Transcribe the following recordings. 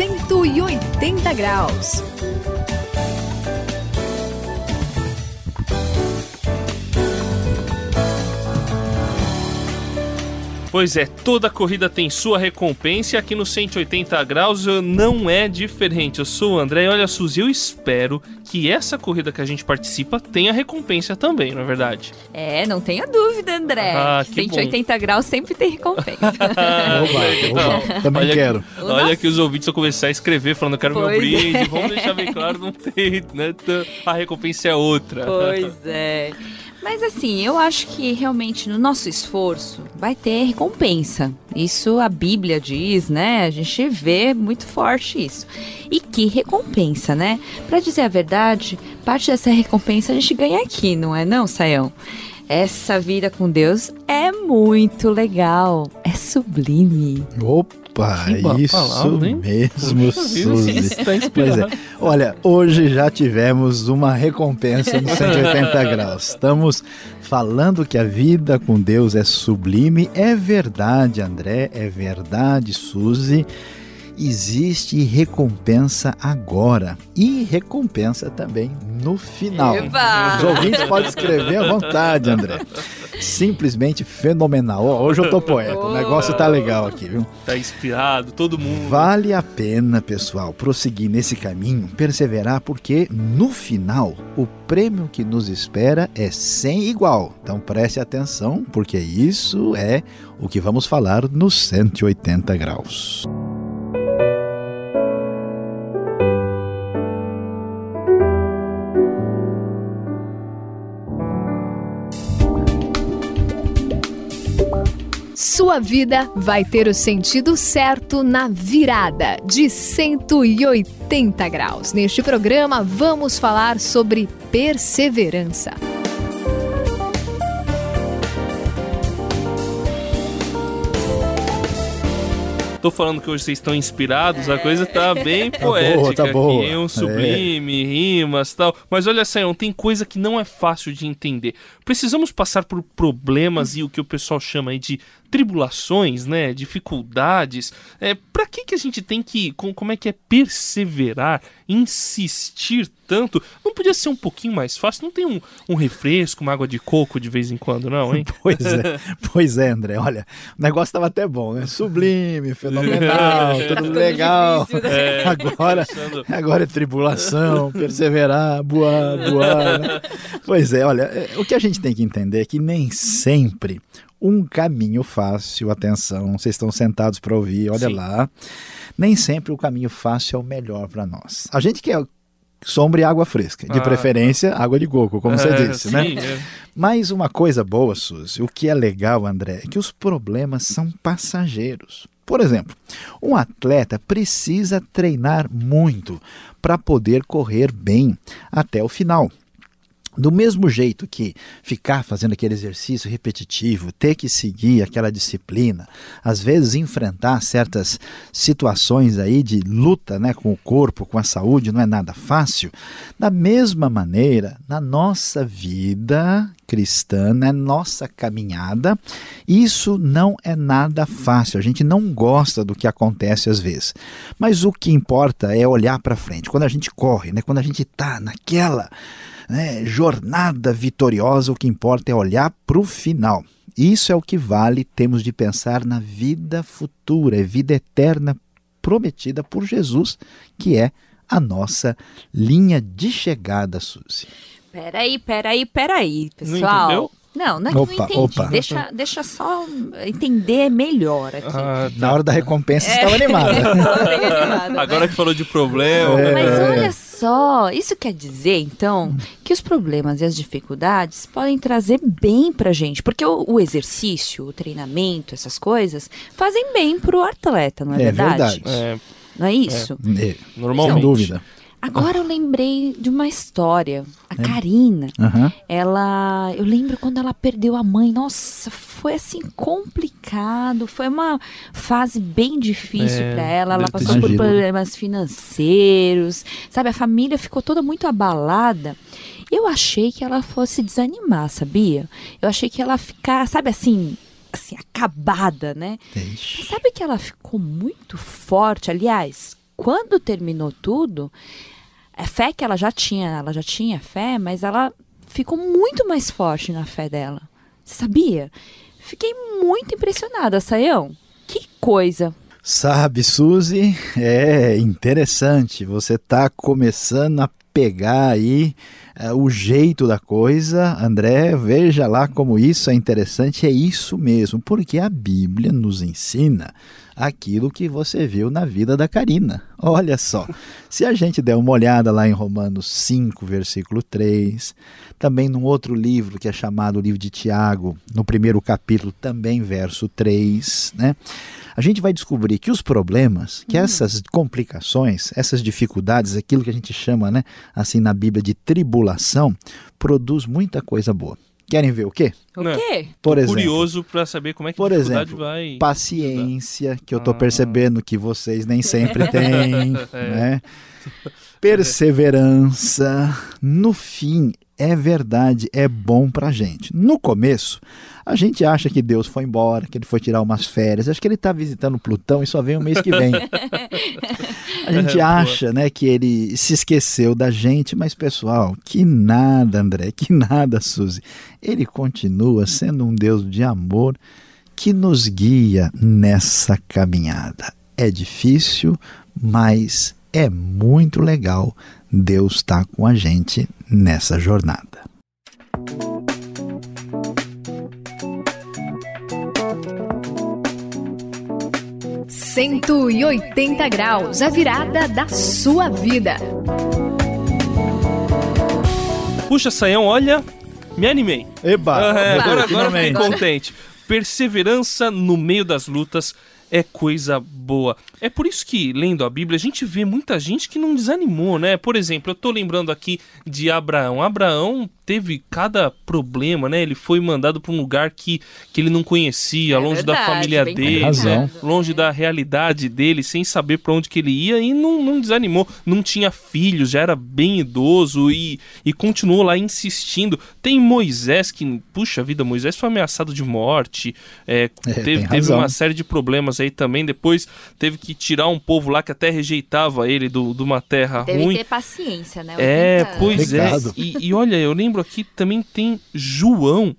180 graus. Pois é, toda corrida tem sua recompensa e aqui no 180 graus não é diferente. Eu sou o André e olha, Suzy, eu espero que essa corrida que a gente participa tenha recompensa também, não é verdade? É, não tenha dúvida, André. Ah, que 180 bom. graus sempre tem recompensa. Oba, oba. Também olha, quero. Olha que os ouvintes vão começar a escrever falando quero meu Pois brinde. é. Vamos deixar bem claro, não tem, né? A recompensa é outra. Pois é. Mas assim, eu acho que realmente no nosso esforço vai ter recompensa. Isso a Bíblia diz, né? A gente vê muito forte isso. E que recompensa, né? Pra dizer a verdade, parte dessa recompensa a gente ganha aqui, não é não, Saião? Essa vida com Deus é muito legal, é sublime. Opa, Boa isso palavra, mesmo, Suzy. Pois é. Olha, hoje já tivemos uma recompensa no 180 graus. Estamos falando que a vida com Deus é sublime. É verdade, André, é verdade, Suzy. Existe recompensa agora e recompensa também no final. Eba! Os ouvintes podem escrever à vontade, André. Simplesmente fenomenal. Ó, hoje eu tô poeta, o negócio tá legal aqui, viu? Tá inspirado, todo mundo. Vale a pena, pessoal, prosseguir nesse caminho, perseverar, porque no final o prêmio que nos espera é sem igual. Então preste atenção, porque isso é o que vamos falar no 180 graus. Sua vida vai ter o sentido certo na virada de 180 graus. Neste programa, vamos falar sobre perseverança. Tô falando que hoje vocês estão inspirados, a coisa tá bem boa, poética tá boa. aqui, um sublime, rimas tal. Mas olha, Sayão, tem coisa que não é fácil de entender. Precisamos passar por problemas e o que o pessoal chama aí de tribulações, né? Dificuldades. É, pra que que a gente tem que, com- como é que é perseverar, insistir tanto? Não podia ser um pouquinho mais fácil? Não tem um, um refresco, uma água de coco de vez em quando, não, hein? Pois é, pois é, André. Olha, o negócio estava até bom, né? Sublime, fenomenal, tudo Ficando legal. né? Agora, agora é tribulação, perseverar, boar, boar. né? Pois é, olha, é, o que a gente tem que entender é que nem sempre um caminho fácil, atenção, vocês estão sentados para ouvir, olha Sim. lá, nem sempre o caminho fácil é o melhor para nós. A gente quer sombra e água fresca, de Ah. preferência água de coco, como você É, disse, né? sim, é. Mas uma coisa boa, Suzy, o que é legal, André, é que os problemas são passageiros. Por exemplo, um atleta precisa treinar muito para poder correr bem até o final. Do mesmo jeito que ficar fazendo aquele exercício repetitivo, ter que seguir aquela disciplina, às vezes enfrentar certas situações aí de luta né, com o corpo, com a saúde, não é nada fácil. Da mesma maneira, na nossa vida cristã, na nossa caminhada, isso não é nada fácil. A gente não gosta do que acontece às vezes. Mas o que importa é olhar para frente. Quando a gente corre, né, quando a gente está naquela né, jornada vitoriosa, o que importa é olhar para o final. Isso é o que vale, temos de pensar na vida futura, é vida eterna prometida por Jesus, que é a nossa linha de chegada, Suzy. Peraí, peraí, peraí, Não pessoal. entendeu? Não, não é que Opa, eu não entendi. opa. Deixa, deixa só entender melhor aqui. Ah, Na hora da recompensa É. estava animada. Animado, né? Agora que falou de problema. É. Mas olha só, isso quer dizer, então, que os problemas e as dificuldades podem trazer bem pra gente. Porque o, o exercício, o treinamento, essas coisas, fazem bem pro atleta, não é, É verdade? verdade. É, Não é isso? É, normalmente. Sem dúvida. Agora eu lembrei de uma história. A Karina, Aham. ela. Eu lembro quando ela perdeu a mãe. Nossa, foi assim complicado. Foi uma fase bem difícil É, pra ela. Ela passou por sido. problemas financeiros. Sabe, a família ficou toda muito abalada. Eu achei que ela fosse desanimar, sabia? Eu achei que ela ficar, sabe assim, assim, acabada, né? Sabe que ela ficou muito forte, aliás, quando terminou tudo, a fé que ela já tinha, ela já tinha fé, mas ela ficou muito mais forte na fé dela. Você sabia? Fiquei muito impressionada, Saião. Que coisa. Sabe, Suzy, é interessante. Você está começando a pegar aí é, o jeito da coisa. André, veja lá como isso é interessante. É isso mesmo, porque a Bíblia nos ensina aquilo que você viu na vida da Karina. Olha só, se a gente der uma olhada lá em Romanos 5, versículo 3, também num outro livro que é chamado o livro de Tiago, no primeiro capítulo, também verso 3, né? A gente vai descobrir que os problemas, que uhum. essas complicações, essas dificuldades, aquilo que a gente chama, né, assim na Bíblia de tribulação, produz muita coisa boa. Querem ver o quê? O quê? Por exemplo, curioso para saber como é que por exemplo, vai. Paciência, que eu estou ah. percebendo que vocês nem sempre têm, é. né? Perseverança. No fim, é verdade, é bom para a gente. No começo, a gente acha que Deus foi embora, que ele foi tirar umas férias. Acho que ele está visitando Plutão e só vem o mês que vem. a gente é, acha né, que ele se esqueceu da gente, mas pessoal, que nada, André, que nada, Suzy. Ele continua sendo um Deus de amor que nos guia nessa caminhada. É difícil, mas é muito legal Deus está com a gente nessa jornada. Cento e oitenta graus, a virada da sua vida. Puxa, Saião, olha, me animei. Eba! É, agora, agora fiquei contente. Perseverança no meio das lutas é coisa boa. É por isso que, lendo a Bíblia, a gente vê muita gente que não desanimou, né? Por exemplo, eu tô lembrando aqui de Abraão. Abraão teve cada problema, né? Ele foi mandado para um lugar que, que ele não conhecia, é longe verdade, da família dele, né? longe da realidade dele, sem saber para onde que ele ia e não, não desanimou. Não tinha filhos, já era bem idoso e, e continuou lá insistindo. Tem Moisés que, puxa vida, Moisés foi ameaçado de morte, é, é, teve, teve uma série de problemas aí também. Depois teve que tirar um povo lá que até rejeitava ele do, de uma terra Deve ruim. ter paciência, né? É, pois é. E, e olha, eu lembro aqui também tem João,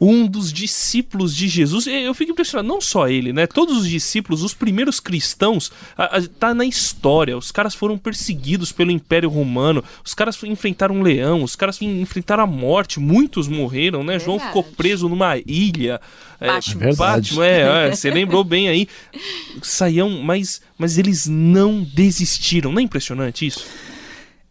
um dos discípulos de Jesus. Eu fico impressionado, não só ele, né? Todos os discípulos, os primeiros cristãos, a, a, tá na história. Os caras foram perseguidos pelo Império Romano, os caras enfrentaram um leão, os caras enfrentaram a morte, muitos morreram, né? João ficou preso numa ilha. Batman. É, Batman, é, é, você lembrou bem aí. Saiam, mas, mas eles não desistiram. Não é impressionante isso?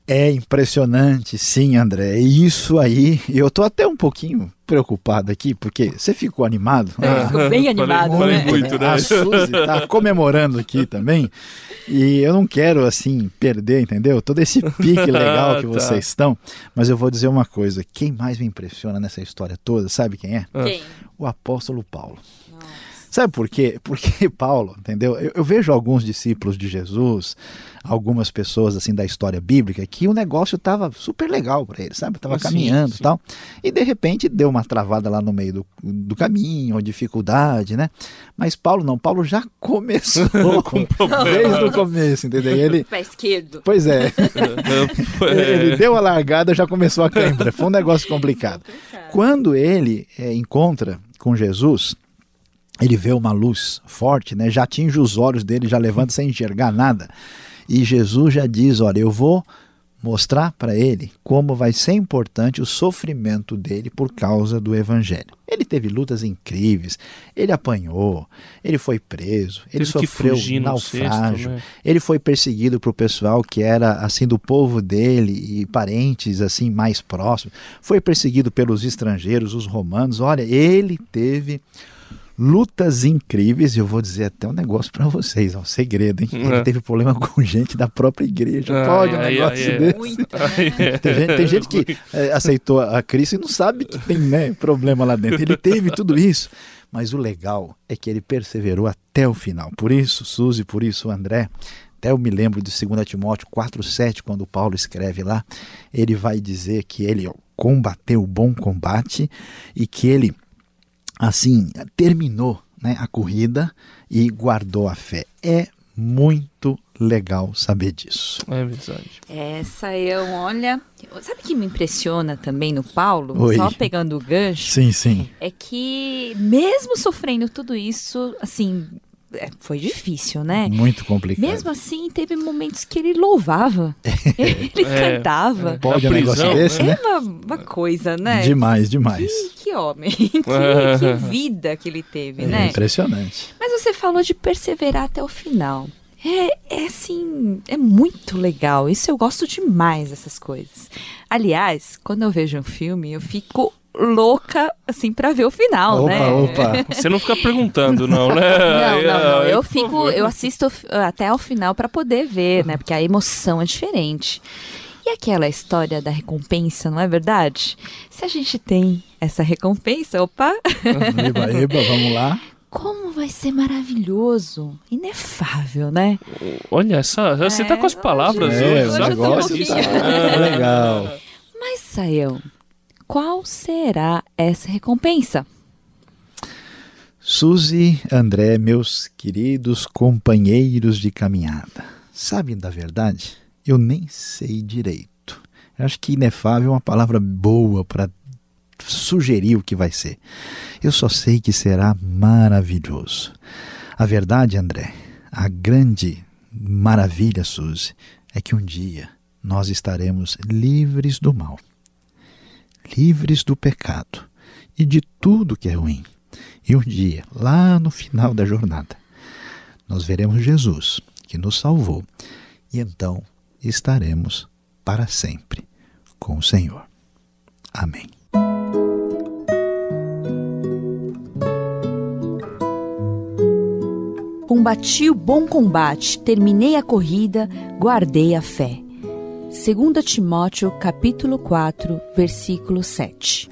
É impressionante, sim, André. Isso aí, eu tô até um pouquinho preocupado aqui, porque você ficou animado. É, ficou bem animado, falei, né? Muito, né? A Suzy tá comemorando aqui também. E eu não quero, assim, perder, entendeu? Todo esse pique legal que tá. vocês estão. Mas eu vou dizer uma coisa: quem mais me impressiona nessa história toda, sabe quem é? Quem? O apóstolo Paulo. Sabe por quê? Porque Paulo, entendeu? Eu, eu, vejo alguns discípulos de Jesus, algumas pessoas assim da história bíblica, que o negócio estava super legal para eles, sabe? Tava ah, caminhando e tal. E de repente deu uma travada lá no meio do, do caminho, uma dificuldade, né? Mas Paulo não, Paulo já começou com desde o começo, entendeu? Ele pé esquerdo. Pois é. ele deu a largada, já começou a cãibra. Foi um negócio complicado. Quando ele é, encontra com Jesus, ele vê uma luz forte, né? já atinge os olhos dele, já levanta sem enxergar nada. E Jesus já diz: Olha, eu vou mostrar para ele como vai ser importante o sofrimento dele por causa do evangelho. Ele teve lutas incríveis, ele apanhou, ele foi preso, ele teve sofreu naufrágio, sexto, né? ele foi perseguido por pessoal que era assim do povo dele e parentes assim mais próximos, foi perseguido pelos estrangeiros, os romanos. Olha, ele teve lutas incríveis. E eu vou dizer até um negócio para vocês, ó, um segredo, hein? Ele é. teve problema com gente da própria igreja. Pode um negócio ai, desse. Muito, né? tem, gente, tem gente que é, aceitou a Cristo e não sabe que tem né, problema lá dentro. Ele teve tudo isso. Mas o legal é que ele perseverou até o final. Por isso, Suzy, por isso, André, até eu me lembro de 2 Timóteo 4,7, quando Paulo escreve lá, ele vai dizer que ele combateu o bom combate e que ele assim, terminou né, a corrida e guardou a fé. É muito legal saber disso. É verdade. Essa eu, olha. Sabe o que me impressiona também no Paulo? Oi. Só pegando o gancho. Sim, sim. É que, mesmo sofrendo tudo isso, assim, foi difícil, né? Muito complicado. Mesmo assim, teve momentos que ele louvava, ele É, cantava. é. Pode um negócio desse, É né? uma, uma coisa, né? Demais, demais. Que, que homem, que, que vida que ele teve, É né? impressionante. Mas você falou de perseverar até o final. É, é assim, é muito legal. Isso eu gosto demais dessas coisas. Aliás, quando eu vejo um filme, eu fico louca, assim, pra ver o final, Opa, né? opa. Você não fica perguntando, não, né? Não, não, não. Eu fico, eu assisto até o final pra poder ver, né? Porque a emoção é diferente. E aquela história da recompensa, não é verdade? Se a gente tem essa recompensa, opa, Eba, eba, vamos lá. como vai ser maravilhoso, inefável, né? Olha, essa, você tá com as É, palavras hoje- hoje. É, hoje eu tô um negócio tá legal. Mas, Sayão, qual será essa recompensa? Suzy, André, meus queridos companheiros de caminhada, sabem da verdade? Eu nem sei direito. Eu acho que inefável é uma palavra boa para sugerir o que vai ser. Eu só sei que será maravilhoso. A verdade, André, a grande maravilha, Suzy, é que um dia nós estaremos livres do mal, livres do pecado e de tudo que é ruim. E um dia, lá no final da jornada, nós veremos Jesus, que nos salvou, e então estaremos para sempre com o Senhor. Amém. Combati o bom combate, terminei a corrida, guardei a fé. 2 Timóteo, capítulo 4, versículo 7.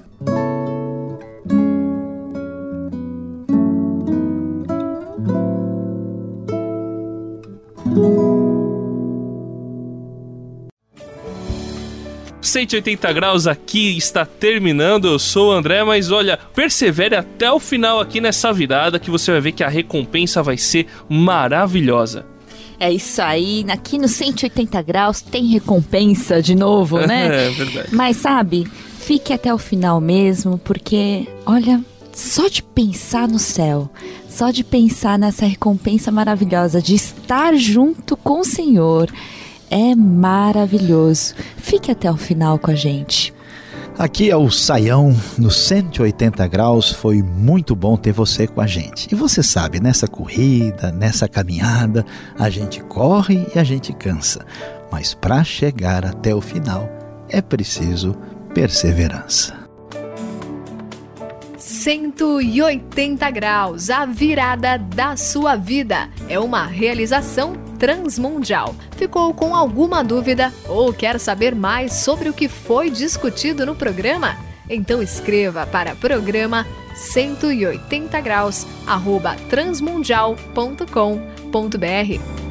Os 180 graus aqui está terminando. Eu sou o André, mas olha, persevere até o final aqui nessa virada que você vai ver que a recompensa vai ser maravilhosa. É isso aí, aqui no 180 graus tem recompensa de novo, né? É verdade. Mas sabe, fique até o final mesmo, porque, olha, só de pensar no céu, só de pensar nessa recompensa maravilhosa de estar junto com o Senhor, é maravilhoso. Fique até o final com a gente. Aqui é o Saião, no 180 graus. Foi muito bom ter você com a gente. E você sabe, nessa corrida, nessa caminhada, a gente corre e a gente cansa. Mas para chegar até o final, é preciso perseverança. 180 graus, a virada da sua vida. É uma realização transmundial. Ficou com alguma dúvida ou quer saber mais sobre o que foi discutido no programa? Então escreva para programa 180 graus transmundial.com.br